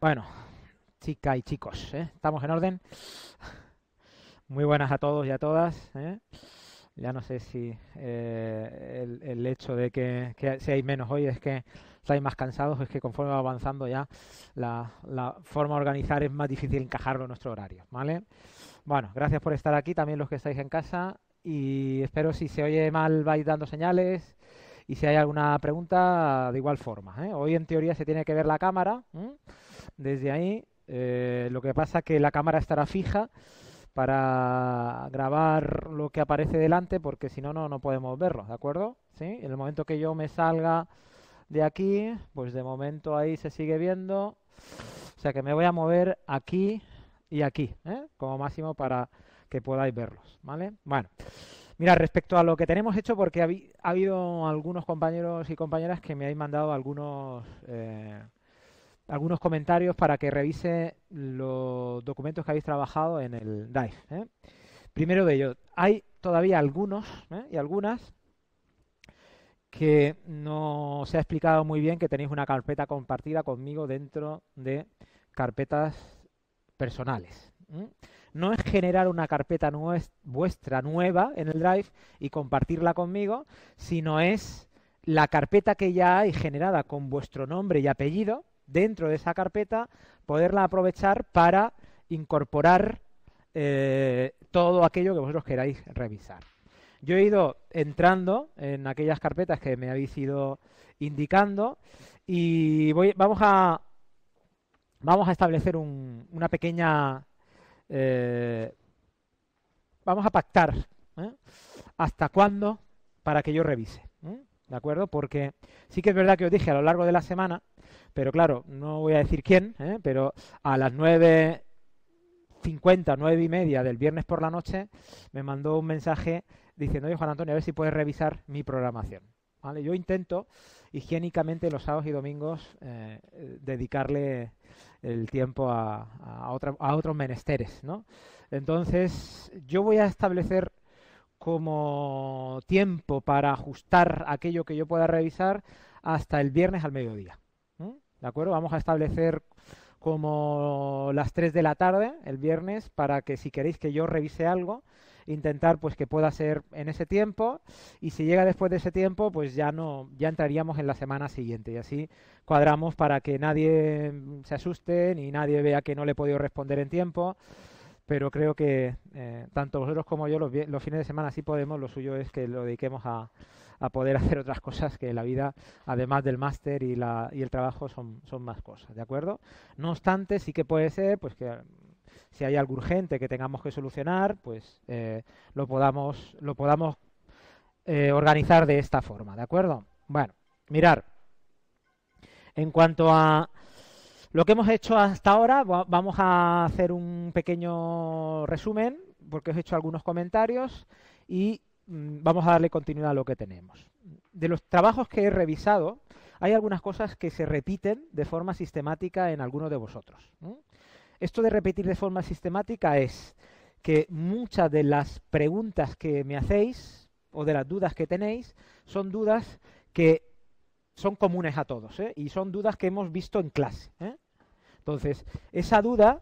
Bueno, chicas y chicos, ¿eh? ¿estamos en orden? Muy buenas a todos y a todas. ¿eh? Ya no sé si eh, el, hecho de que, seáis menos hoy es que estáis más cansados, es que conforme va avanzando ya la, forma de organizar es más difícil encajarlo en nuestro horario, ¿vale? Bueno, gracias por estar aquí, también los que estáis en casa, y espero si se oye mal vais dando señales, y si hay alguna pregunta, de igual forma. ¿eh? Hoy en teoría se tiene que ver la cámara desde ahí. Eh, lo que pasa que la cámara estará fija para grabar lo que aparece delante porque si no, no podemos verlo, ¿de acuerdo? ¿Sí? En el momento que yo me salga de aquí, pues de momento ahí se sigue viendo. O sea que me voy a mover aquí y aquí, ¿eh? como máximo para que podáis verlos, ¿vale? Bueno. Mira, respecto a lo que tenemos hecho, porque ha, habido algunos compañeros y compañeras que me han mandado algunos, eh, algunos comentarios para que revise los documentos que habéis trabajado en el Drive. ¿eh? Primero de ellos, hay todavía algunos ¿eh? y algunas que no se ha explicado muy bien que tenéis una carpeta compartida conmigo dentro de carpetas personales no es generar una carpeta vuestra nueva en el Drive y compartirla conmigo, sino es la carpeta que ya hay generada con vuestro nombre y apellido dentro de esa carpeta, poderla aprovechar para incorporar eh, todo aquello que vosotros queráis revisar. Yo he ido entrando en aquellas carpetas que me habéis ido indicando y voy, vamos a vamos a establecer una pequeña eh, vamos a pactar ¿eh? hasta cuándo para que yo revise. ¿eh? ¿De acuerdo? Porque sí que es verdad que os dije a lo largo de la semana, pero claro, no voy a decir quién, pero a las 9.50, 9 y media del viernes por la noche me mandó un mensaje diciendo, oye Juan Antonio, a ver si puedes revisar mi programación. ¿Vale? Yo intento higiénicamente los sábados y domingos dedicarle el tiempo a, a, a otros menesteres, ¿no? Entonces, yo voy a establecer como tiempo para ajustar aquello que yo pueda revisar hasta el viernes al mediodía. ¿De acuerdo? Vamos a establecer como las 3 de la tarde el viernes para que si queréis que yo revise algo, intentar pues que pueda ser en ese tiempo y si llega después de ese tiempo pues ya no ya entraríamos en la semana siguiente y así cuadramos para que nadie se asuste ni nadie vea que no le he podido responder en tiempo pero creo que eh, tanto vosotros como yo los, los, fines de semana sí podemos, lo suyo es que lo dediquemos a, a poder hacer otras cosas que la vida, además del máster y, la, y el trabajo, son, son más cosas, ¿de acuerdo? No obstante, sí que puede ser pues que si hay algo urgente que tengamos que solucionar, pues eh, lo podamos, lo podamos eh, organizar de esta forma, ¿de acuerdo? Bueno, mirar. En cuanto a lo que hemos hecho hasta ahora, vamos a hacer un pequeño resumen, porque os he hecho algunos comentarios y mm, vamos a darle continuidad a lo que tenemos. De los trabajos que he revisado, hay algunas cosas que se repiten de forma sistemática en algunos de vosotros. Esto de repetir de forma sistemática es que muchas de las preguntas que me hacéis o de las dudas que tenéis son dudas que son comunes a todos ¿eh? y son dudas que hemos visto en clase. ¿eh? Entonces, esa duda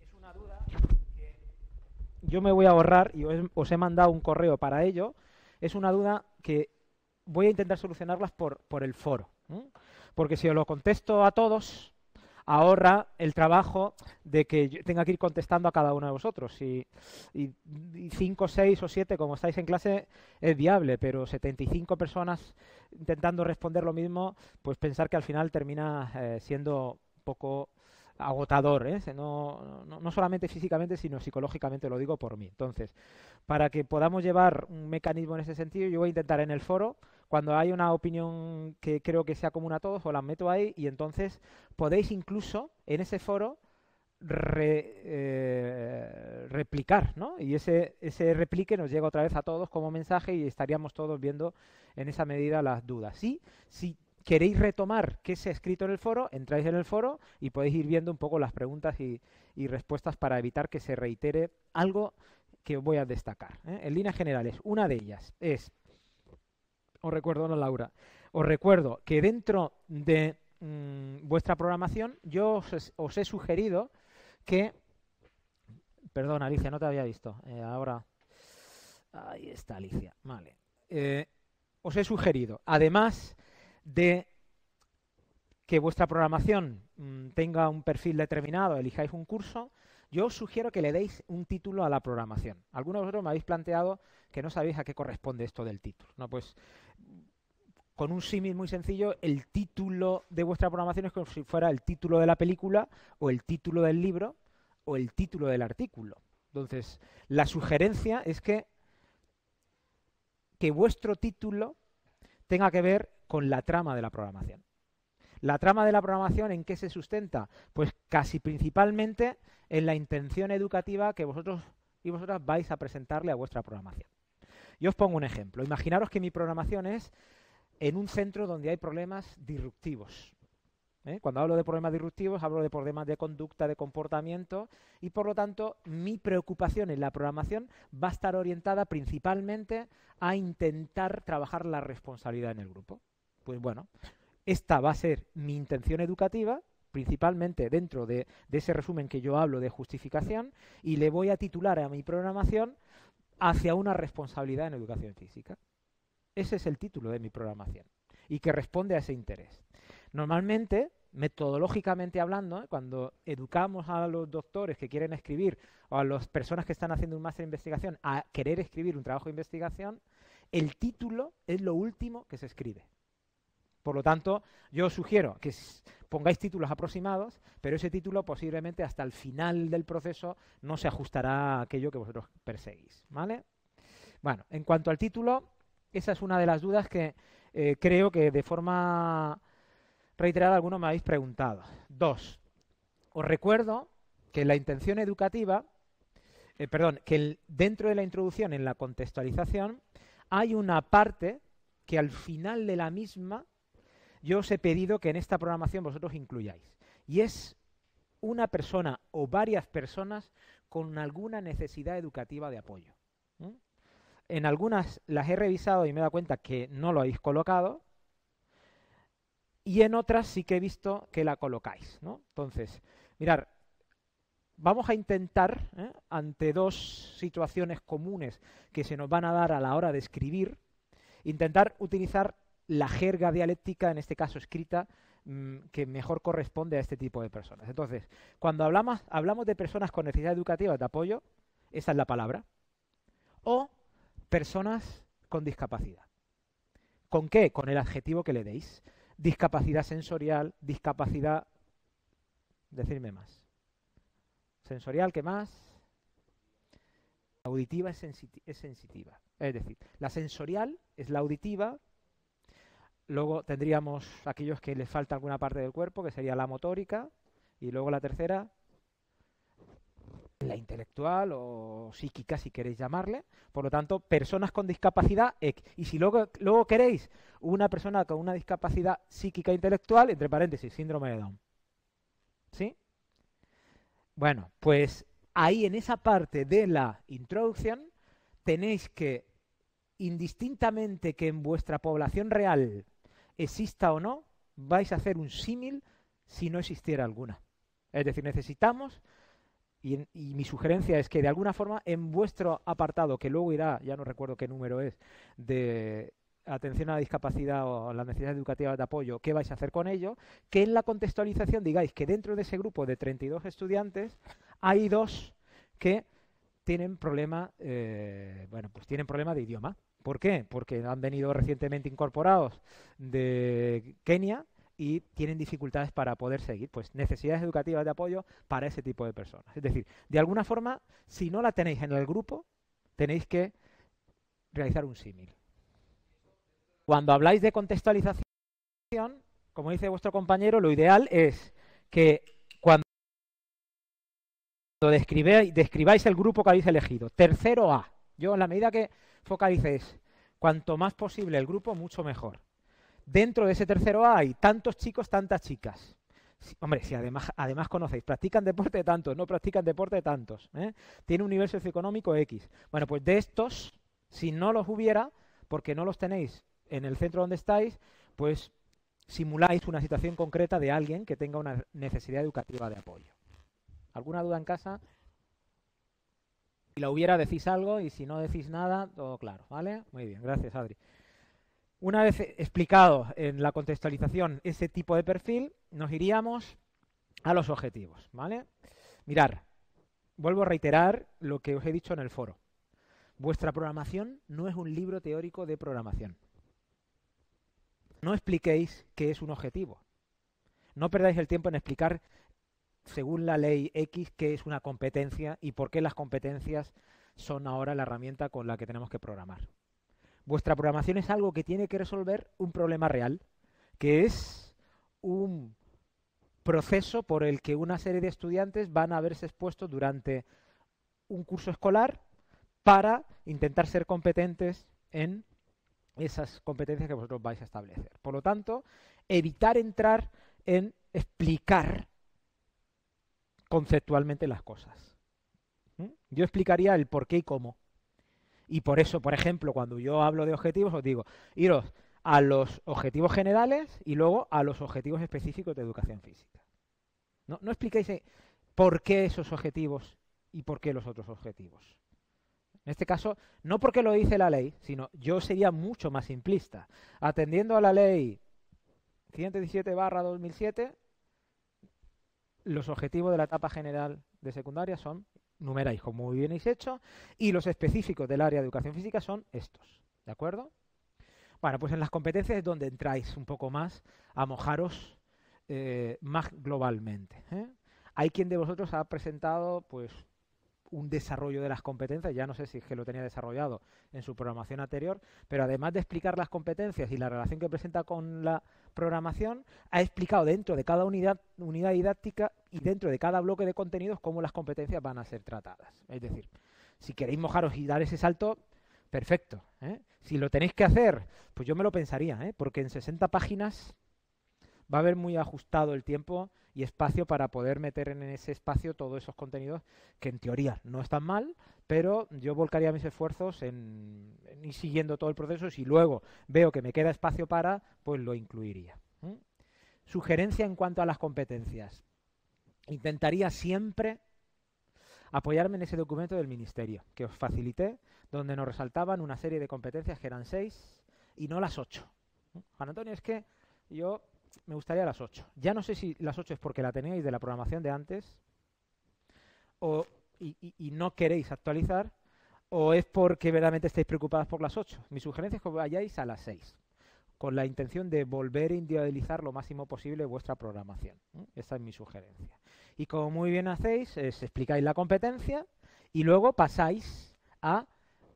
es una duda que yo me voy a ahorrar y os he mandado un correo para ello. Es una duda que voy a intentar solucionarlas por, por el foro. Porque si os lo contesto a todos, ahorra el trabajo de que yo tenga que ir contestando a cada uno de vosotros. Y, y, cinco, seis o siete, como estáis en clase, es viable, pero 75 personas intentando responder lo mismo, pues pensar que al final termina eh, siendo poco agotador, ¿eh? no, no, no, solamente físicamente, sino psicológicamente, lo digo por mí. Entonces, para que podamos llevar un mecanismo en ese sentido, yo voy a intentar en el foro cuando hay una opinión que creo que sea común a todos, os la meto ahí y entonces podéis incluso en ese foro eh, replicar, ¿no? Y ese, ese replique nos llega otra vez a todos como mensaje y estaríamos todos viendo en esa medida las dudas. Sí, si queréis retomar qué se ha escrito en el foro, entráis en el foro y podéis ir viendo un poco las preguntas y, respuestas para evitar que se reitere algo que voy a destacar. ¿eh? En líneas generales, una de ellas es os recuerdo, no Laura, os recuerdo que dentro de mm, vuestra programación, yo os, he sugerido que... Perdón, Alicia, no te había visto. Eh, ahora... Ahí está Alicia. Vale. Eh, os he sugerido, además de que vuestra programación mm, tenga un perfil determinado, elijáis un curso, yo os sugiero que le deis un título a la programación. Algunos de vosotros me habéis planteado que no sabéis a qué corresponde esto del título. No, pues con un símil muy sencillo, el título de vuestra programación es como si fuera el título de la película o el título del libro o el título del artículo. Entonces, la sugerencia es que, que vuestro título tenga que ver con la trama de la programación. La trama de la programación, ¿en qué se sustenta? Pues casi principalmente en la intención educativa que vosotros y vosotras vais a presentarle a vuestra programación. Yo os pongo un ejemplo. Imaginaros que mi programación es en un centro donde hay problemas disruptivos. ¿eh? Cuando hablo de problemas disruptivos, hablo de problemas de conducta, de comportamiento, y por lo tanto mi preocupación en la programación va a estar orientada principalmente a intentar trabajar la responsabilidad en el grupo. Pues bueno, esta va a ser mi intención educativa, principalmente dentro de, ese resumen que yo hablo de justificación, y le voy a titular a mi programación hacia una responsabilidad en educación física. Ese es el título de mi programación y que responde a ese interés. Normalmente, metodológicamente hablando, ¿eh? cuando educamos a los doctores que quieren escribir o a las personas que están haciendo un máster de investigación a querer escribir un trabajo de investigación, el título es lo último que se escribe. Por lo tanto, yo os sugiero que pongáis títulos aproximados, pero ese título posiblemente hasta el final del proceso no se ajustará a aquello que vosotros perseguís. ¿vale? Bueno, en cuanto al título, esa es una de las dudas que eh, creo que de forma reiterada algunos me habéis preguntado. Dos, os recuerdo que la intención educativa, eh, perdón, que dentro de la introducción en la contextualización hay una parte que al final de la misma yo os he pedido que en esta programación vosotros incluyáis. Y es una persona o varias personas con alguna necesidad educativa de apoyo. En algunas las he revisado y me he dado cuenta que no lo habéis colocado. Y en otras sí que he visto que la colocáis. Entonces, mirar, vamos a intentar, ¿eh? ante dos situaciones comunes que se nos van a dar a la hora de escribir, intentar utilizar la jerga dialéctica, en este caso escrita, mm, que mejor corresponde a este tipo de personas. Entonces, cuando hablamos, hablamos de personas con necesidad educativa de apoyo, esa es la palabra, o personas con discapacidad. ¿Con qué? Con el adjetivo que le deis. Discapacidad sensorial, discapacidad... Decirme más. Sensorial, ¿qué más? Auditiva es sensitiva. Es decir, la sensorial es la auditiva, Luego tendríamos aquellos que les falta alguna parte del cuerpo, que sería la motórica. Y luego la tercera, la intelectual o psíquica, si queréis llamarle. Por lo tanto, personas con discapacidad. Y si luego, luego queréis una persona con una discapacidad psíquica e intelectual, entre paréntesis, síndrome de Down. ¿Sí? Bueno, pues ahí en esa parte de la introducción tenéis que, indistintamente que en vuestra población real exista o no, vais a hacer un símil si no existiera alguna. Es decir, necesitamos, y, mi sugerencia es que de alguna forma en vuestro apartado, que luego irá, ya no recuerdo qué número es, de atención a la discapacidad o a la necesidad educativa de apoyo, qué vais a hacer con ello, que en la contextualización digáis que dentro de ese grupo de 32 estudiantes hay dos que tienen problema, eh, bueno, pues tienen problema de idioma. ¿Por qué? Porque han venido recientemente incorporados de Kenia y tienen dificultades para poder seguir, pues necesidades educativas de apoyo para ese tipo de personas. Es decir, de alguna forma, si no la tenéis en el grupo, tenéis que realizar un símil. Cuando habláis de contextualización, como dice vuestro compañero, lo ideal es que cuando describáis, describáis el grupo que habéis elegido, tercero A, yo en la medida que focalicéis cuanto más posible el grupo, mucho mejor. Dentro de ese tercero A hay tantos chicos, tantas chicas. hombre, si además, conocéis, practican deporte de tantos, no practican deporte de tantos. ¿eh? Tiene un nivel socioeconómico X. Bueno, pues de estos, si no los hubiera, porque no los tenéis en el centro donde estáis, pues simuláis una situación concreta de alguien que tenga una necesidad educativa de apoyo. ¿Alguna duda en casa? La hubiera, decís algo y si no decís nada, todo claro, ¿vale? Muy bien, gracias Adri. Una vez explicado en la contextualización ese tipo de perfil, nos iríamos a los objetivos, ¿vale? Mirar, vuelvo a reiterar lo que os he dicho en el foro. Vuestra programación no es un libro teórico de programación. No expliquéis qué es un objetivo. No perdáis el tiempo en explicar según la ley X, qué es una competencia y por qué las competencias son ahora la herramienta con la que tenemos que programar. Vuestra programación es algo que tiene que resolver un problema real, que es un proceso por el que una serie de estudiantes van a verse expuestos durante un curso escolar para intentar ser competentes en esas competencias que vosotros vais a establecer. Por lo tanto, evitar entrar en explicar conceptualmente las cosas. Yo explicaría el por qué y cómo. Y por eso, por ejemplo, cuando yo hablo de objetivos, os digo, iros a los objetivos generales y luego a los objetivos específicos de educación física. No, no expliquéis por qué esos objetivos y por qué los otros objetivos. En este caso, no porque lo dice la ley, sino yo sería mucho más simplista. Atendiendo a la ley 117-2007, los objetivos de la etapa general de secundaria son, numeráis como muy bien habéis hecho, y los específicos del área de educación física son estos. ¿De acuerdo? Bueno, pues en las competencias es donde entráis un poco más a mojaros eh, más globalmente. ¿eh? Hay quien de vosotros ha presentado pues un desarrollo de las competencias, ya no sé si es que lo tenía desarrollado en su programación anterior, pero además de explicar las competencias y la relación que presenta con la programación, ha explicado dentro de cada unidad, didáctica y dentro de cada bloque de contenidos cómo las competencias van a ser tratadas. Es decir, si queréis mojaros y dar ese salto, perfecto. ¿eh? Si lo tenéis que hacer, pues yo me lo pensaría, ¿eh? porque en 60 páginas va a haber muy ajustado el tiempo y espacio para poder meter en ese espacio todos esos contenidos que en teoría no están mal, pero yo volcaría mis esfuerzos en, ir siguiendo todo el proceso. Si luego veo que me queda espacio para, pues lo incluiría. Sugerencia en cuanto a las competencias. Intentaría siempre apoyarme en ese documento del Ministerio que os facilité, donde nos resaltaban una serie de competencias que eran seis y no las ocho. Juan Antonio, es que yo me gustaría las 8. Ya no sé si las 8 es porque la tenéis de la programación de antes o, y, no queréis actualizar o es porque verdaderamente estáis preocupadas por las 8. Mi sugerencia es que vayáis a las 6 con la intención de volver a individualizar lo máximo posible vuestra programación. Esa es mi sugerencia. Y como muy bien hacéis, es explicáis la competencia y luego pasáis a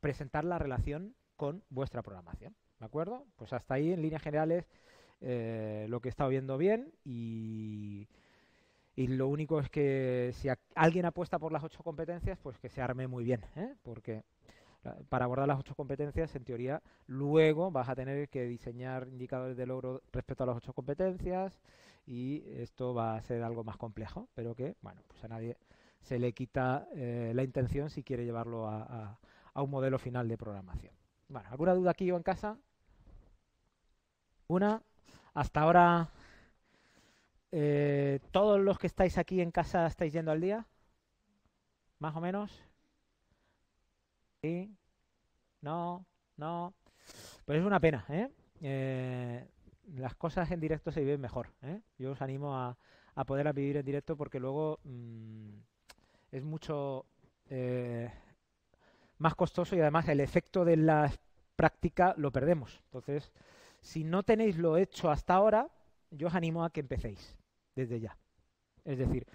presentar la relación con vuestra programación. ¿De acuerdo? Pues hasta ahí, en líneas generales, eh, lo que he estado viendo bien y, lo único es que si alguien apuesta por las ocho competencias, pues que se arme muy bien, ¿eh? porque para abordar las ocho competencias, en teoría, luego vas a tener que diseñar indicadores de logro respecto a las ocho competencias y esto va a ser algo más complejo, pero que, bueno, pues a nadie se le quita eh, la intención si quiere llevarlo a, a, un modelo final de programación. Bueno, ¿alguna duda aquí o en casa? ¿Una? Hasta ahora, eh, ¿todos los que estáis aquí en casa estáis yendo al día? ¿Más o menos? ¿Sí? ¿No? ¿No? Pues es una pena, ¿eh? eh las cosas en directo se viven mejor. ¿eh? Yo os animo a, a poder vivir en directo porque luego mm, es mucho más costoso y además el efecto de la práctica lo perdemos. Entonces, si no tenéis lo hecho hasta ahora, yo os animo a que empecéis desde ya. Es decir,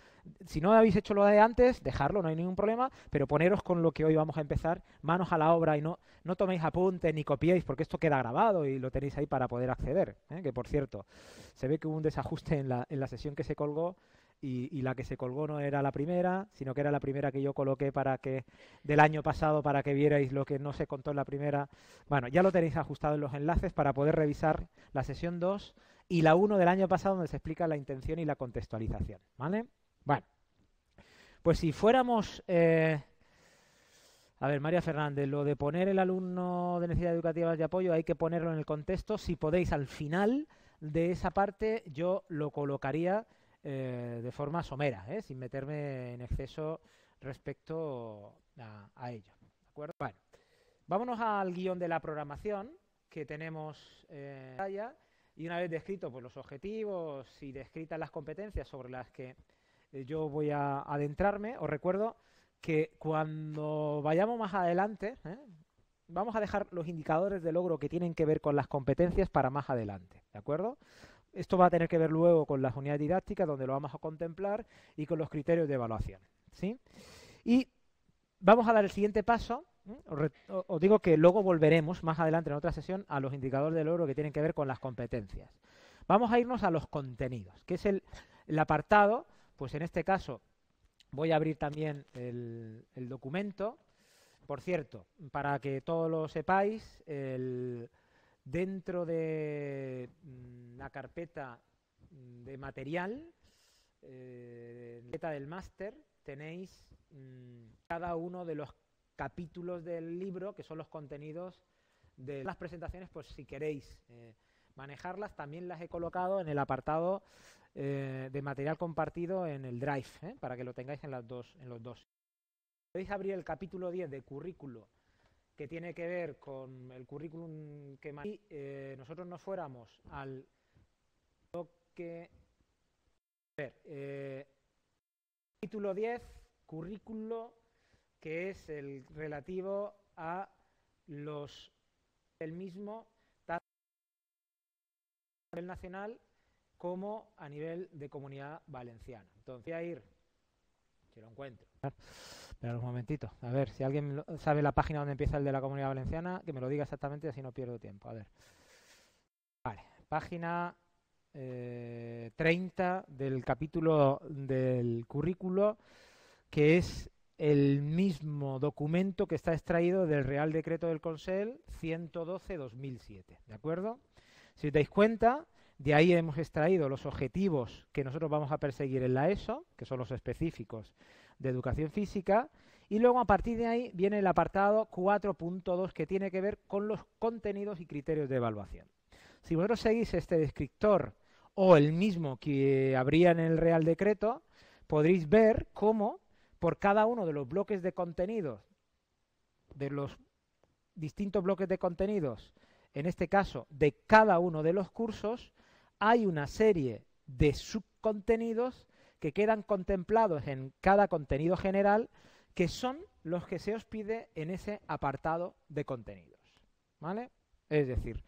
si no habéis hecho lo de antes, dejarlo, no hay ningún problema, pero poneros con lo que hoy vamos a empezar, manos a la obra y no, no toméis apuntes ni copiéis, porque esto queda grabado y lo tenéis ahí para poder acceder. ¿eh? Que por cierto, se ve que hubo un desajuste en la, en la sesión que se colgó y, la que se colgó no era la primera, sino que era la primera que yo coloqué para que del año pasado para que vierais lo que no se contó en la primera. Bueno, ya lo tenéis ajustado en los enlaces para poder revisar la sesión 2 y la 1 del año pasado donde se explica la intención y la contextualización, ¿vale? Bueno, pues si fuéramos eh, a ver, María Fernández, lo de poner el alumno de necesidades educativas de apoyo hay que ponerlo en el contexto. Si podéis al final de esa parte yo lo colocaría eh, de forma somera, ¿eh? sin meterme en exceso respecto a, ello. ¿De acuerdo? Bueno, vámonos al guion de la programación que tenemos en pantalla y una vez descrito pues, los objetivos y descritas las competencias sobre las que eh, yo voy a adentrarme, os recuerdo que cuando vayamos más adelante, vamos a dejar los indicadores de logro que tienen que ver con las competencias para más adelante, ¿de acuerdo? Esto va a tener que ver luego con las unidades didácticas, donde lo vamos a contemplar, y con los criterios de evaluación. ¿sí? Y vamos a dar el siguiente paso. Os, digo que luego volveremos más adelante en otra sesión a los indicadores de logro que tienen que ver con las competencias. Vamos a irnos a los contenidos, que es el, apartado, pues en este caso voy a abrir también el, el documento. Por cierto, para que todos lo sepáis, el, Dentro de mm, la carpeta mm, de material, eh, carpeta del máster, tenéis mm, cada uno de los capítulos del libro, que son los contenidos de las presentaciones, pues si queréis eh, manejarlas, también las he colocado en el apartado eh, de material compartido en el Drive, ¿eh? para que lo tengáis en, las dos, en los dos. Podéis abrir el capítulo 10 de currículo que tiene que ver con el currículum que eh, nosotros nos fuéramos al bloque ver, eh, título 10 currículo que es el relativo a los el mismo tanto a nivel nacional como a nivel de comunidad valenciana. Entonces voy a ir, si lo encuentro. Espera un momentito. A ver, si alguien sabe la página donde empieza el de la Comunidad Valenciana, que me lo diga exactamente, así no pierdo tiempo. A ver. Vale, página 30 eh, del capítulo del currículo, que es el mismo documento que está extraído del Real Decreto del Consell 112-2007. ¿De acuerdo? Si os dais cuenta, de ahí hemos extraído los objetivos que nosotros vamos a perseguir en la ESO, que son los específicos de educación física. Y luego a partir de ahí viene el apartado 4.2 que tiene que ver con los contenidos y criterios de evaluación. Si vosotros seguís este descriptor o el mismo que habría en el Real Decreto, podréis ver cómo por cada uno de los bloques de contenidos, de los distintos bloques de contenidos, en este caso de cada uno de los cursos, hay una serie de subcontenidos que quedan contemplados en cada contenido general, que son los que se os pide en ese apartado de contenidos. ¿Vale? Es decir,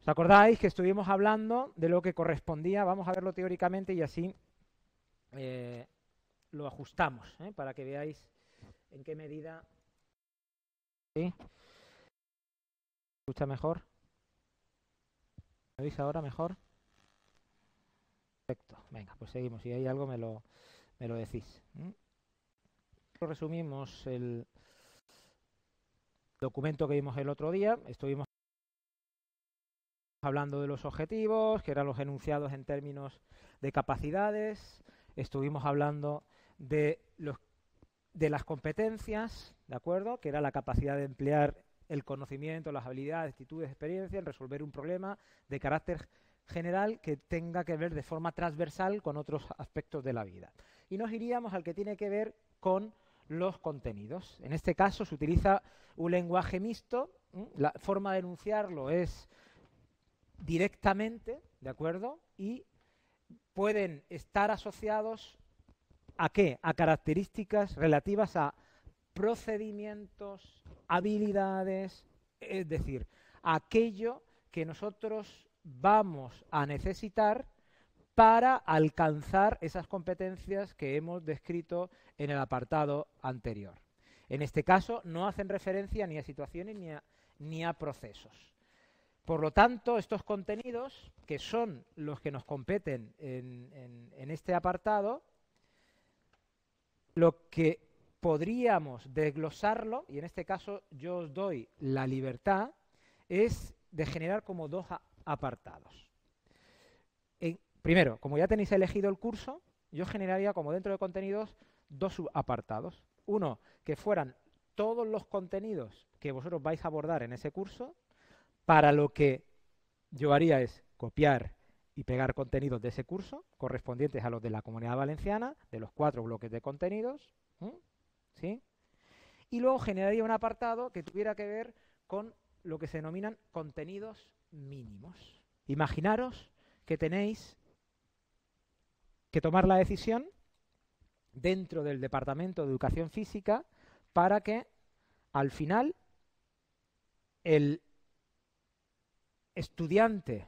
¿os acordáis que estuvimos hablando de lo que correspondía? Vamos a verlo teóricamente y así eh, lo ajustamos, ¿eh? para que veáis en qué medida... ¿Sí? ¿Escucha mejor? ¿Me veis ahora mejor? Perfecto. Venga, pues seguimos. Si hay algo me lo, me lo decís. Resumimos el documento que vimos el otro día. Estuvimos hablando de los objetivos, que eran los enunciados en términos de capacidades. Estuvimos hablando de los de las competencias, ¿de acuerdo? Que era la capacidad de emplear el conocimiento, las habilidades, actitudes, experiencia en resolver un problema de carácter general que tenga que ver de forma transversal con otros aspectos de la vida. Y nos iríamos al que tiene que ver con los contenidos. En este caso se utiliza un lenguaje mixto, la forma de enunciarlo es directamente, ¿de acuerdo? Y pueden estar asociados a qué? A características relativas a procedimientos, habilidades, es decir, aquello que nosotros vamos a necesitar para alcanzar esas competencias que hemos descrito en el apartado anterior. En este caso, no hacen referencia ni a situaciones ni a, procesos. Por lo tanto, estos contenidos, que son los que nos competen en, en este apartado, lo que podríamos desglosarlo, y en este caso yo os doy la libertad, es de generar como dos apartados. primero, como ya tenéis elegido el curso, yo generaría como dentro de contenidos dos subapartados. Uno, que fueran todos los contenidos que vosotros vais a abordar en ese curso, para lo que yo haría es copiar y pegar contenidos de ese curso correspondientes a los de la Comunidad Valenciana, de los cuatro bloques de contenidos, ¿sí? Y luego generaría un apartado que tuviera que ver con lo que se denominan contenidos mínimos. Imaginaros que tenéis que tomar la decisión dentro del Departamento de Educación Física para que al final el estudiante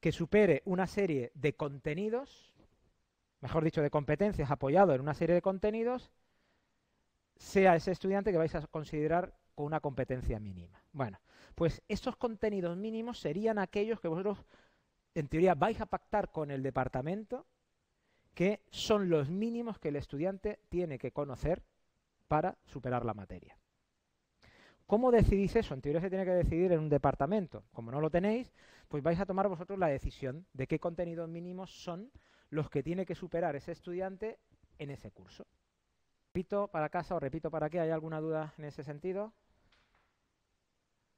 que supere una serie de contenidos, mejor dicho, de competencias apoyado en una serie de contenidos, sea ese estudiante que vais a considerar con una competencia mínima. Bueno, pues estos contenidos mínimos serían aquellos que vosotros, en teoría, vais a pactar con el departamento, que son los mínimos que el estudiante tiene que conocer para superar la materia. ¿Cómo decidís eso? En teoría se tiene que decidir en un departamento. Como no lo tenéis, pues vais a tomar vosotros la decisión de qué contenidos mínimos son los que tiene que superar ese estudiante en ese curso. Repito para casa o repito para qué, ¿hay alguna duda en ese sentido?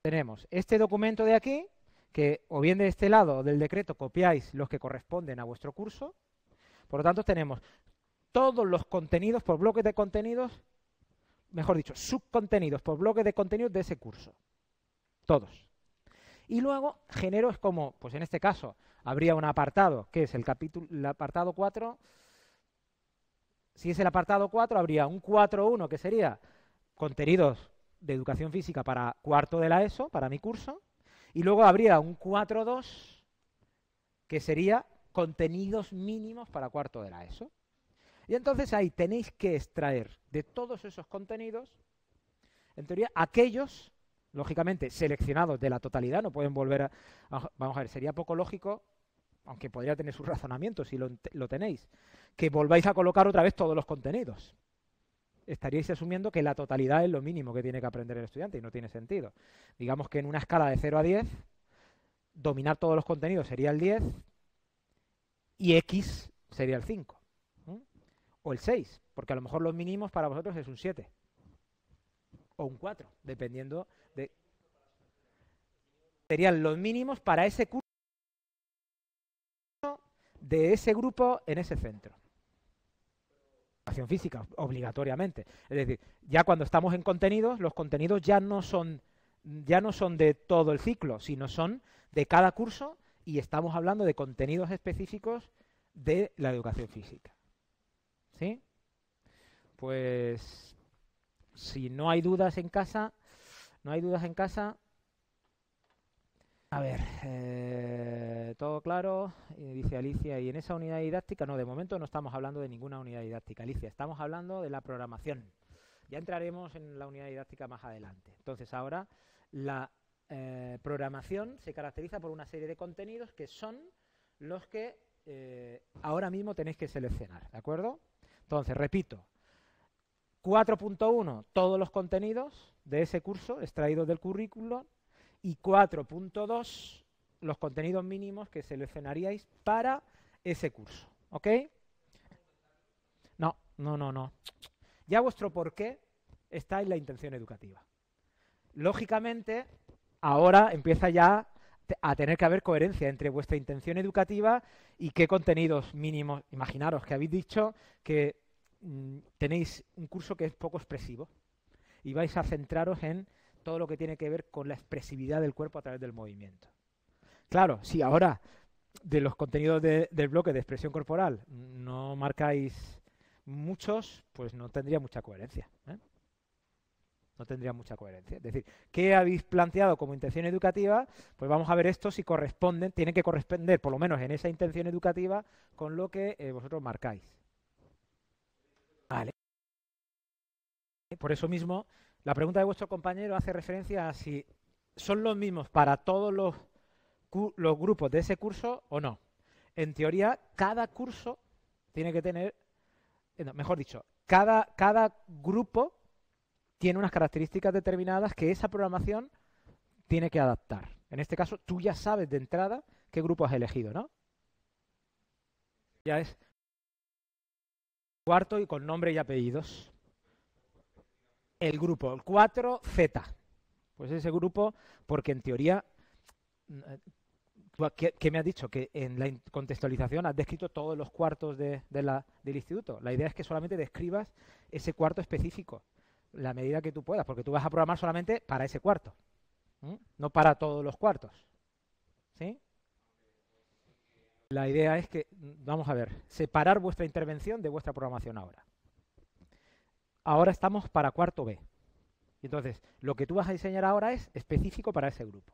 Tenemos este documento de aquí, que o bien de este lado del decreto copiáis los que corresponden a vuestro curso. Por lo tanto, tenemos todos los contenidos por bloques de contenidos mejor dicho, subcontenidos por bloque de contenidos de ese curso. Todos. Y luego genero es como, pues en este caso, habría un apartado, que es el capítulo, el apartado 4. Si es el apartado 4, habría un 4.1 que sería contenidos de educación física para cuarto de la ESO, para mi curso. Y luego habría un 4.2 que sería contenidos mínimos para cuarto de la ESO. Y entonces ahí tenéis que extraer de todos esos contenidos, en teoría, aquellos, lógicamente, seleccionados de la totalidad, no pueden volver a... Vamos a ver, sería poco lógico, aunque podría tener su razonamiento si lo, lo tenéis, que volváis a colocar otra vez todos los contenidos. Estaríais asumiendo que la totalidad es lo mínimo que tiene que aprender el estudiante y no tiene sentido. Digamos que en una escala de 0 a 10, dominar todos los contenidos sería el 10 y X sería el 5 o el 6, porque a lo mejor los mínimos para vosotros es un 7 o un 4, dependiendo de... Serían los mínimos para ese curso de ese grupo en ese centro. Educación física, obligatoriamente. Es decir, ya cuando estamos en contenidos, los contenidos ya no son ya no son de todo el ciclo, sino son de cada curso y estamos hablando de contenidos específicos de la educación física. ¿Sí? Pues si no hay dudas en casa, no hay dudas en casa. A ver, eh, todo claro, dice Alicia, y en esa unidad didáctica, no, de momento no estamos hablando de ninguna unidad didáctica, Alicia, estamos hablando de la programación. Ya entraremos en la unidad didáctica más adelante. Entonces ahora la eh, programación se caracteriza por una serie de contenidos que son los que eh, ahora mismo tenéis que seleccionar, ¿de acuerdo? Entonces, repito, 4.1, todos los contenidos de ese curso extraídos del currículo y 4.2, los contenidos mínimos que seleccionaríais para ese curso. ¿Ok? No, no, no, no. Ya vuestro porqué está en la intención educativa. Lógicamente, ahora empieza ya a tener que haber coherencia entre vuestra intención educativa y qué contenidos mínimos. Imaginaros que habéis dicho que mm, tenéis un curso que es poco expresivo y vais a centraros en todo lo que tiene que ver con la expresividad del cuerpo a través del movimiento. Claro, si ahora de los contenidos del bloque de expresión corporal no marcáis muchos, pues no tendría mucha coherencia. ¿eh? no tendría mucha coherencia. Es decir, ¿qué habéis planteado como intención educativa? Pues vamos a ver esto si corresponden, tienen que corresponder, por lo menos en esa intención educativa, con lo que eh, vosotros marcáis. Vale. Por eso mismo, la pregunta de vuestro compañero hace referencia a si son los mismos para todos los, los grupos de ese curso o no. En teoría, cada curso tiene que tener, eh, mejor dicho, cada, cada grupo tiene unas características determinadas que esa programación tiene que adaptar. En este caso, tú ya sabes de entrada qué grupo has elegido, ¿no? Ya es cuarto y con nombre y apellidos. El grupo, el 4Z. Pues ese grupo, porque en teoría ¿Qué, me has dicho? Que en la contextualización has descrito todos los cuartos de, del instituto. La idea es que solamente describas ese cuarto específico, la medida que tú puedas, porque tú vas a programar solamente para ese cuarto, no para todos los cuartos. ¿Sí? La idea es que, vamos a ver, separar vuestra intervención de vuestra programación ahora. Ahora estamos para cuarto B. Entonces, lo que tú vas a diseñar ahora es específico para ese grupo.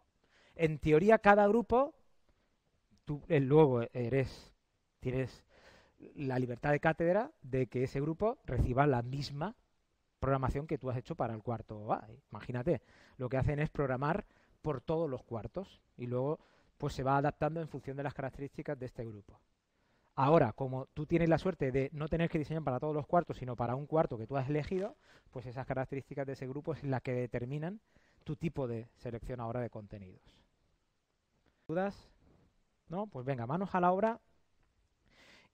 En teoría, cada grupo, tú eh, luego eres, tienes la libertad de cátedra de que ese grupo reciba la misma programación que tú has hecho para el cuarto A. Imagínate, lo que hacen es programar por todos los cuartos y luego pues se va adaptando en función de las características de este grupo. Ahora, como tú tienes la suerte de no tener que diseñar para todos los cuartos, sino para un cuarto que tú has elegido, pues esas características de ese grupo es la que determinan tu tipo de selección ahora de contenidos. ¿Dudas? ¿No? Pues venga, manos a la obra.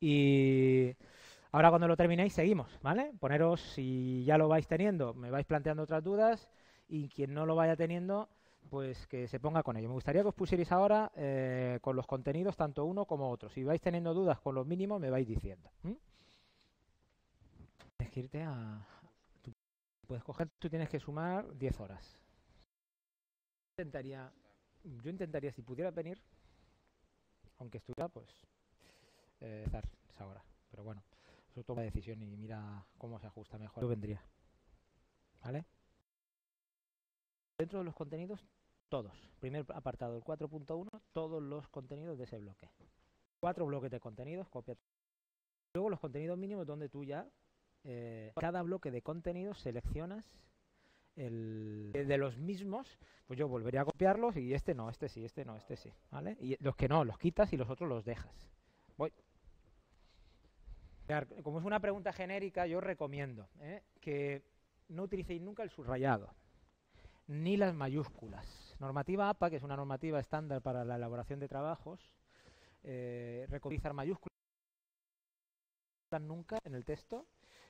Y ahora cuando lo terminéis seguimos, ¿vale? Poneros, si ya lo vais teniendo, me vais planteando otras dudas y quien no lo vaya teniendo, pues que se ponga con ello. Me gustaría que os pusierais ahora eh, con los contenidos, tanto uno como otro. Si vais teniendo dudas con los mínimos, me vais diciendo. Tienes que puedes coger, tú tienes que sumar 10 horas. Intentaría, yo intentaría, si pudiera venir, aunque estuviera, pues, eh, esa hora. Pero bueno, eso toma decisión y mira cómo se ajusta mejor. Yo vendría. ¿Vale? Dentro de los contenidos, todos. Primer apartado, el 4.1, todos los contenidos de ese bloque. Cuatro bloques de contenidos, copia. Luego los contenidos mínimos donde tú ya, eh, cada bloque de contenidos seleccionas el de los mismos, pues yo volvería a copiarlos y este no, este sí, este no, este sí, ¿vale? Y los que no, los quitas y los otros los dejas. Voy. Como es una pregunta genérica, yo recomiendo ¿eh? que no utilicéis nunca el subrayado ni las mayúsculas. Normativa APA, que es una normativa estándar para la elaboración de trabajos, eh, mayúsculas nunca en el texto,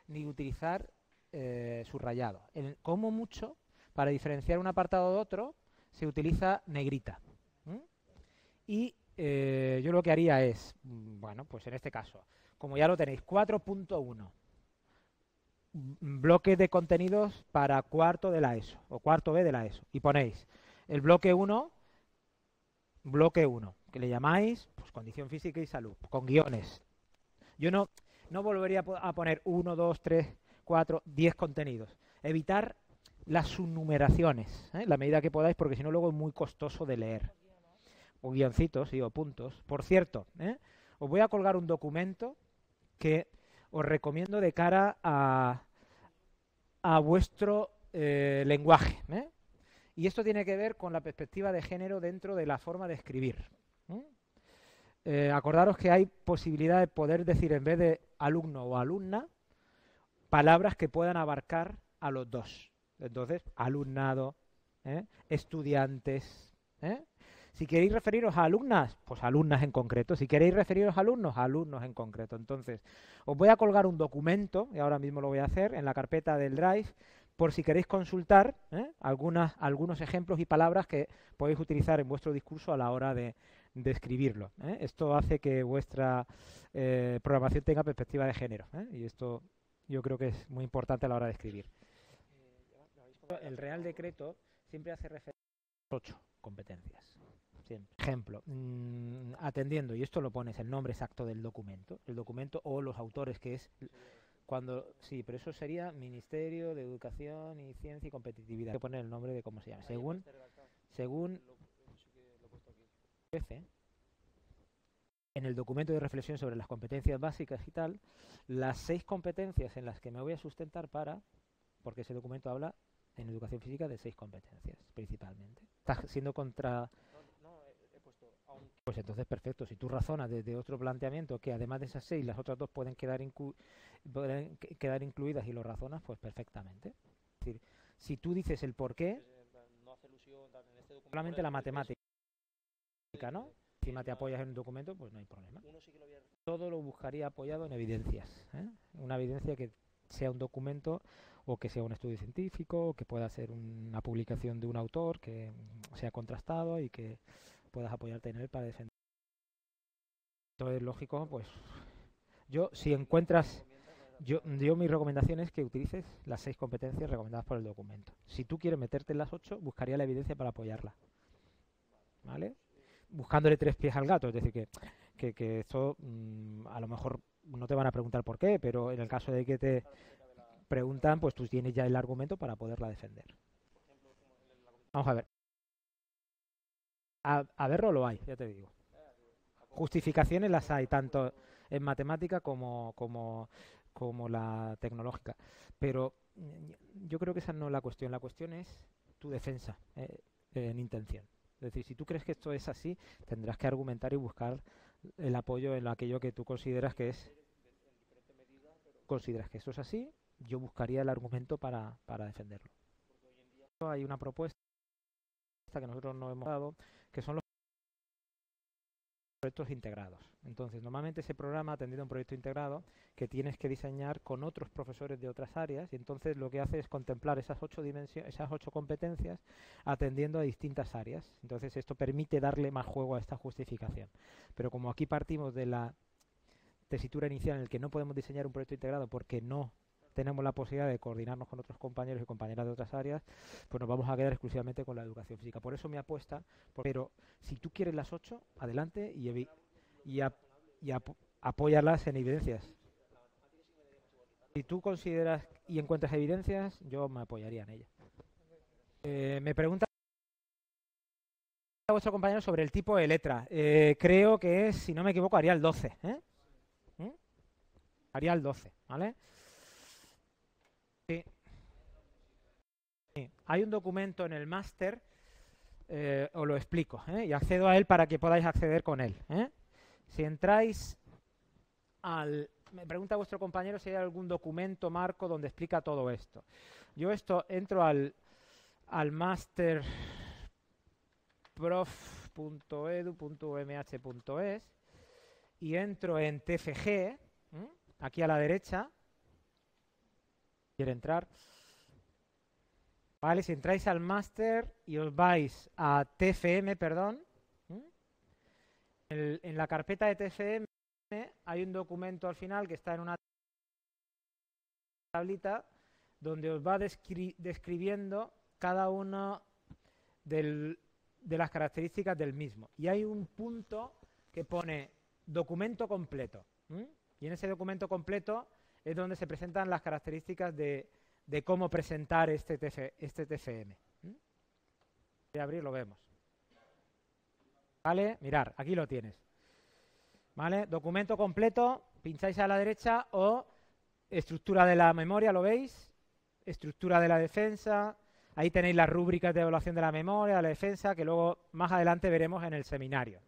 ni utilizar eh, subrayado. como mucho, para diferenciar un apartado de otro, se utiliza negrita. Y eh, yo lo que haría es, mm, bueno, pues en este caso, como ya lo tenéis, 4.1 bloque de contenidos para cuarto de la ESO o cuarto B de la ESO y ponéis el bloque 1, bloque 1, que le llamáis pues, condición física y salud, con guiones. Yo no, no volvería a poner 1, 2, 3, 4, 10 contenidos. Evitar las subnumeraciones, ¿eh? la medida que podáis, porque si no luego es muy costoso de leer. O guioncitos, sí, o puntos. Por cierto, ¿eh? os voy a colgar un documento que os recomiendo de cara a, a vuestro eh, lenguaje. ¿eh? Y esto tiene que ver con la perspectiva de género dentro de la forma de escribir. ¿eh? acordaros que hay posibilidad de poder decir en vez de alumno o alumna, palabras que puedan abarcar a los dos. Entonces, alumnado, estudiantes. Si queréis referiros a alumnas, pues alumnas en concreto. Si queréis referiros a alumnos, alumnos en concreto. Entonces, os voy a colgar un documento, y ahora mismo lo voy a hacer, en la carpeta del Drive, por si queréis consultar ¿eh? algunas, algunos ejemplos y palabras que podéis utilizar en vuestro discurso a la hora de, escribirlo. ¿eh? Esto hace que vuestra eh, programación tenga perspectiva de género. Y esto yo creo que es muy importante a la hora de escribir. El Real Decreto siempre hace referencia a ocho competencias. Ejemplo, mm, atendiendo, y esto lo pones el nombre exacto del documento, el documento o los autores, que es cuando, sí, pero eso sería Ministerio de Educación y Ciencia y Competitividad. Hay que poner el nombre de cómo se llama. Según, según en el documento de reflexión sobre las competencias básicas y tal, las seis competencias en las que me voy a sustentar para, porque ese documento habla en educación física de seis competencias principalmente. Está siendo contra pues entonces, perfecto. Si tú razonas desde otro planteamiento que además de esas seis, las otras dos pueden quedar, pueden quedar incluidas y lo razonas, pues perfectamente. Es decir, si tú dices el por qué, este solamente la matemática, ¿no? Si te apoyas en un documento, pues no hay problema. Todo lo buscaría apoyado en evidencias. ¿eh? Una evidencia que sea un documento o que sea un estudio científico o que pueda ser una publicación de un autor que sea contrastado y que puedas apoyarte en él para defender. Entonces, lógico, pues yo, si encuentras, yo, yo mi recomendación es que utilices las seis competencias recomendadas por el documento. Si tú quieres meterte en las ocho, buscaría la evidencia para apoyarla. ¿Vale? Buscándole tres pies al gato, es decir, que, que, que esto mm, a lo mejor no te van a preguntar por qué, pero en el caso de que te preguntan, pues tú tienes ya el argumento para poderla defender. Vamos a ver. A, verlo lo hay, ya te digo. Justificaciones las hay, tanto en matemática como, como, como la tecnológica. Pero mm, yo creo que esa no es la cuestión. La cuestión es tu defensa eh, en intención. Es decir, si tú crees que esto es así, tendrás que argumentar y buscar el apoyo en aquello que tú consideras que es consideras que eso es así, yo buscaría el argumento para, para defenderlo. Hay una propuesta que nosotros no hemos dado, que son los proyectos integrados. Entonces, normalmente ese programa ha tenido un proyecto integrado que tienes que diseñar con otros profesores de otras áreas y entonces lo que hace es contemplar esas ocho esas ocho competencias atendiendo a distintas áreas. Entonces, esto permite darle más juego a esta justificación. Pero como aquí partimos de la tesitura inicial en el que no podemos diseñar un proyecto integrado porque no tenemos la posibilidad de coordinarnos con otros compañeros y compañeras de otras áreas, pues nos vamos a quedar exclusivamente con la educación física. Por eso me apuesta, pero si tú quieres las ocho, adelante y, y, en evidencias. Si tú consideras y encuentras evidencias, yo me apoyaría en ellas. Eh, me pregunta a vuestro compañero sobre el tipo de letra. Eh, creo que es, si no me equivoco, haría el 12. ¿eh? Haría el 12, ¿vale? Hay un documento en el máster, eh, os lo explico, ¿eh? y accedo a él para que podáis acceder con él. ¿eh? Si entráis al... Me pregunta vuestro compañero si hay algún documento marco donde explica todo esto. Yo esto entro al, al máster y entro en TFG, aquí a la derecha, quiere entrar. Vale, si entráis al máster y os vais a TFM, perdón, en, la carpeta de TFM hay un documento al final que está en una tablita donde os va describiendo cada una de las características del mismo. Y hay un punto que pone documento completo. Y en ese documento completo es donde se presentan las características de, cómo presentar este, este TFM. Voy a abrir, lo vemos. ¿Vale? Mirar, aquí lo tienes. ¿Vale? Documento completo, pincháis a la derecha o estructura de la memoria, ¿lo veis? Estructura de la defensa. Ahí tenéis las rúbricas de evaluación de la memoria, la defensa, que luego más adelante veremos en el seminario.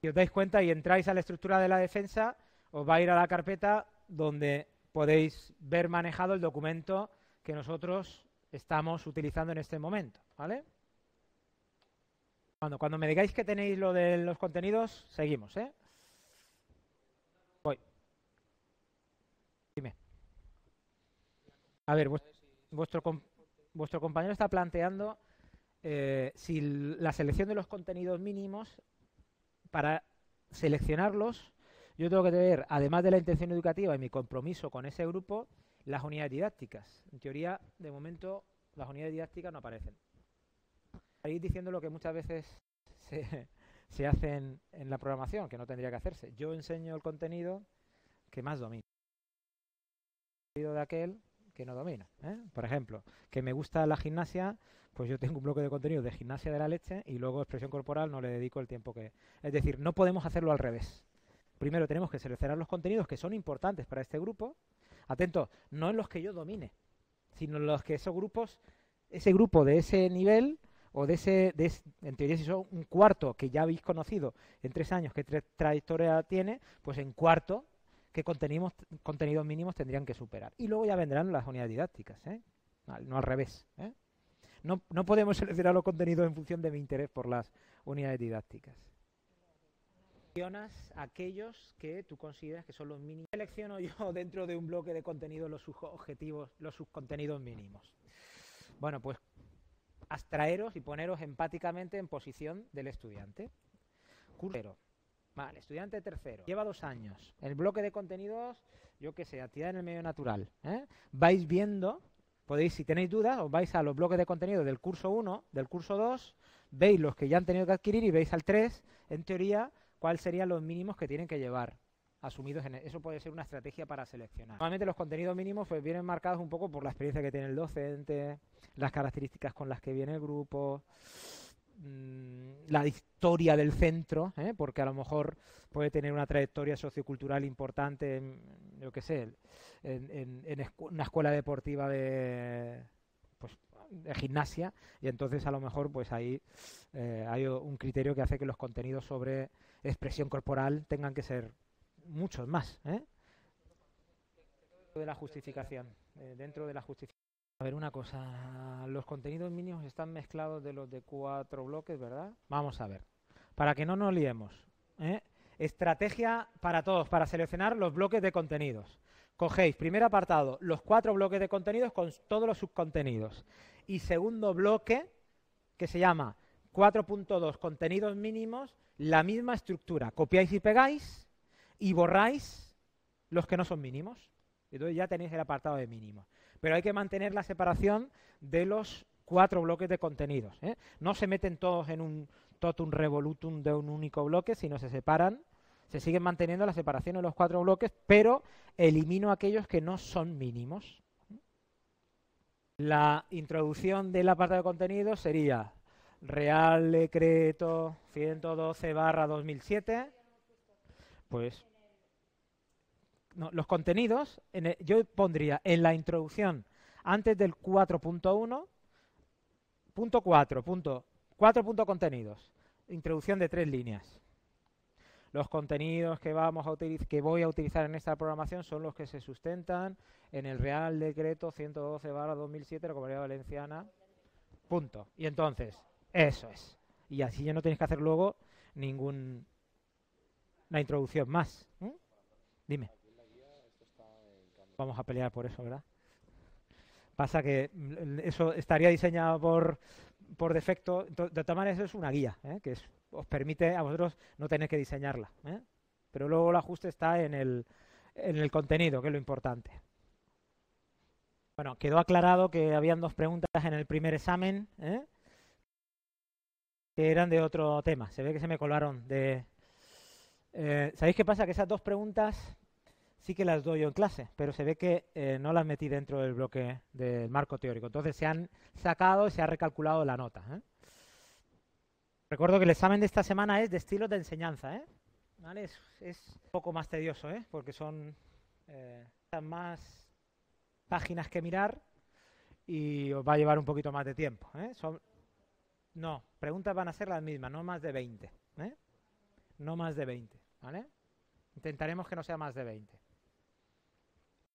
Si os dais cuenta y entráis a la estructura de la defensa, os va a ir a la carpeta donde podéis ver manejado el documento que nosotros estamos utilizando en este momento, ¿vale? Cuando, me digáis que tenéis lo de los contenidos, seguimos, ¿eh? Voy. Dime. A ver, vuestro, vuestro compañero está planteando eh, si la selección de los contenidos mínimos, para seleccionarlos, yo tengo que tener, además de la intención educativa y mi compromiso con ese grupo, las unidades didácticas. En teoría, de momento, las unidades didácticas no aparecen. Ahí diciendo lo que muchas veces se, se hace en, la programación, que no tendría que hacerse. Yo enseño el contenido que más domina. de aquel que no domina. ¿eh? Por ejemplo, que me gusta la gimnasia, pues yo tengo un bloque de contenido de gimnasia de la leche y luego expresión corporal no le dedico el tiempo que... Es decir, no podemos hacerlo al revés primero tenemos que seleccionar los contenidos que son importantes para este grupo. Atento, no en los que yo domine, sino en los que esos grupos, ese grupo de ese nivel o de ese, en teoría si son un cuarto que ya habéis conocido en tres años, qué trayectoria tiene, pues en cuarto, qué contenidos, contenidos mínimos tendrían que superar. Y luego ya vendrán las unidades didácticas, ¿eh? no al revés. ¿eh? No, no podemos seleccionar los contenidos en función de mi interés por las unidades didácticas seleccionas aquellos que tú consideras que son los mínimos. Selecciono yo dentro de un bloque de contenido los subobjetivos, los subcontenidos mínimos. Bueno, pues abstraeros y poneros empáticamente en posición del estudiante. Cursero. Vale, estudiante tercero. Lleva dos años. El bloque de contenidos, yo qué sé, actividad en el medio natural. ¿eh? Vais viendo, podéis, si tenéis dudas, os vais a los bloques de contenido del curso 1, del curso 2, veis los que ya han tenido que adquirir y veis al 3, en teoría, cuáles serían los mínimos que tienen que llevar asumidos en e-, eso puede ser una estrategia para seleccionar. Normalmente los contenidos mínimos pues vienen marcados un poco por la experiencia que tiene el docente, las características con las que viene el grupo, Mm, la historia del centro, ¿eh? porque a lo mejor puede tener una trayectoria sociocultural importante, en, yo qué sé, en, una escuela deportiva de, pues, de gimnasia, y entonces a lo mejor pues ahí eh, hay un criterio que hace que los contenidos sobre expresión corporal tengan que ser muchos más. ¿eh? De la justificación, dentro de la justificación. A ver, una cosa, los contenidos mínimos están mezclados de los de cuatro bloques, ¿verdad? Vamos a ver, para que no nos liemos. ¿eh? Estrategia para todos, para seleccionar los bloques de contenidos. Cogéis, primer apartado, los cuatro bloques de contenidos con todos los subcontenidos. Y segundo bloque, que se llama 4.2 contenidos mínimos, la misma estructura. Copiáis y pegáis y borráis los que no son mínimos. Entonces ya tenéis el apartado de mínimos pero hay que mantener la separación de los cuatro bloques de contenidos. ¿eh? No se meten todos en un totum revolutum de un único bloque, sino se separan, se siguen manteniendo la separación de los cuatro bloques, pero elimino aquellos que no son mínimos. La introducción de la parte de contenidos sería Real Decreto 112 barra 2007, pues los contenidos, yo pondría en la introducción, antes del 4.1, punto 4, punto, 4 punto contenidos, introducción de tres líneas. Los contenidos que, vamos a que voy a utilizar en esta programación son los que se sustentan en el Real Decreto 112-2007 de la Comunidad Valenciana. Punto. Y entonces, eso es. Y así ya no tenéis que hacer luego ninguna introducción más. Dime. Vamos a pelear por eso, ¿verdad? Pasa que mm, eso estaría diseñado por, por defecto. De todas maneras, eso es una guía, ¿eh? que os permite a vosotros no tener que diseñarla. ¿eh? Pero luego el ajuste está en el, en el contenido, que es lo importante. Bueno, quedó aclarado que habían dos preguntas en el primer examen, ¿eh? Que eran de otro tema. Se ve que se me colaron de... ¿Sabéis qué pasa? Que esas dos preguntas sí que las doy yo en clase, pero se ve que eh, no las metí dentro del bloque del marco teórico. Entonces se han sacado y se ha recalculado la nota. ¿eh? Recuerdo que el examen de esta semana es de estilos de enseñanza. ¿eh? Es, un poco más tedioso, ¿eh? porque son más páginas que mirar y os va a llevar un poquito más de tiempo. Son... No, preguntas van a ser las mismas, no más de 20. No más de 20. ¿vale? Intentaremos que no sea más de 20.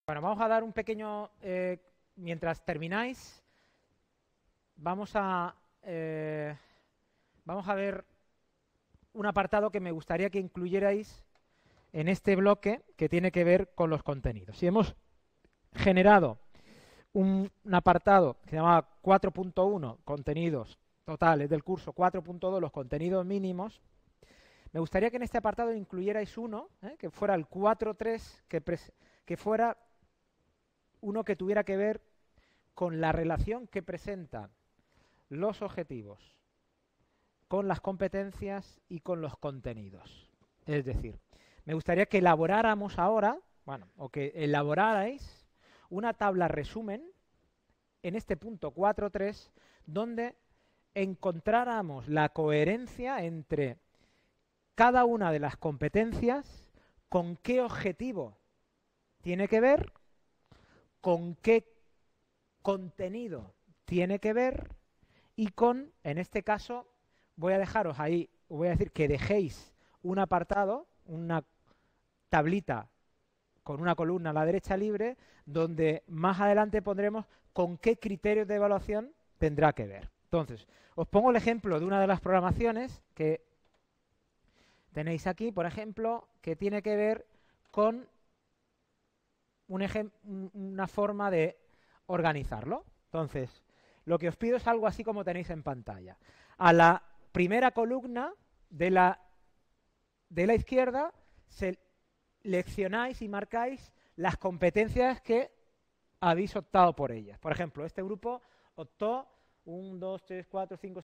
Bueno, vamos a dar un pequeño, eh, mientras termináis, vamos a, eh, vamos a ver un apartado que me gustaría que incluyerais en este bloque que tiene que ver con los contenidos. Si hemos generado un, apartado que se llama 4.1, contenidos totales del curso, 4.2, los contenidos mínimos, me gustaría que en este apartado incluyerais uno, eh, que fuera el 4.3, que, que fuera uno que tuviera que ver con la relación que presentan los objetivos con las competencias y con los contenidos. Es decir, me gustaría que elaboráramos ahora, bueno, o que elaborarais una tabla resumen en este punto 4.3 donde encontráramos la coherencia entre cada una de las competencias con qué objetivo tiene que ver con qué contenido tiene que ver y con, en este caso, voy a dejaros ahí, voy a decir que dejéis un apartado, una tablita con una columna a la derecha libre, donde más adelante pondremos con qué criterios de evaluación tendrá que ver. Entonces, os pongo el ejemplo de una de las programaciones que tenéis aquí, por ejemplo, que tiene que ver con una forma de organizarlo. Entonces, lo que os pido es algo así como tenéis en pantalla. A la primera columna de la, de la izquierda seleccionáis y marcáis las competencias que habéis optado por ellas. Por ejemplo, este grupo optó 1, 2, 3, 4, 5,